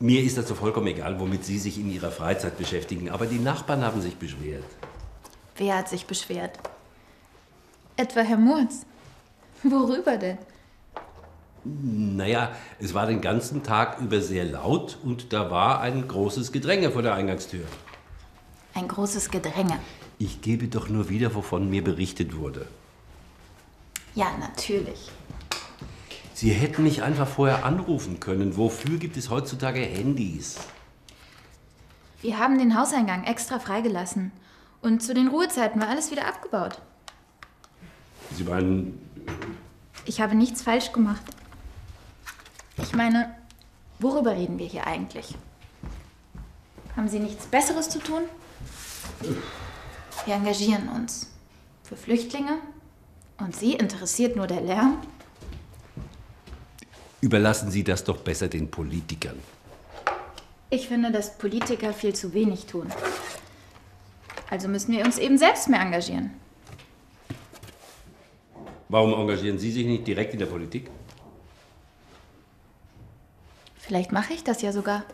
Mir ist das so vollkommen egal, womit Sie sich in Ihrer Freizeit beschäftigen, aber die Nachbarn haben sich beschwert. Wer hat sich beschwert? Etwa Herr Murz. Worüber denn? Naja, es war den ganzen Tag über sehr laut und da war ein großes Gedränge vor der Eingangstür. Ein großes Gedränge. Ich gebe doch nur wieder, wovon mir berichtet wurde. Ja, natürlich. Sie hätten mich einfach vorher anrufen können. Wofür gibt es heutzutage Handys? Wir haben den Hauseingang extra freigelassen. Und zu den Ruhezeiten war alles wieder abgebaut. Sie meinen, Ich habe nichts falsch gemacht. Ich meine, worüber reden wir hier eigentlich? Haben Sie nichts Besseres zu tun? Wir engagieren uns für Flüchtlinge und Sie interessiert nur der Lärm? Überlassen Sie das doch besser den Politikern. Ich finde, dass Politiker viel zu wenig tun. Also müssen wir uns eben selbst mehr engagieren. Warum engagieren Sie sich nicht direkt in der Politik? Vielleicht mache ich das ja sogar.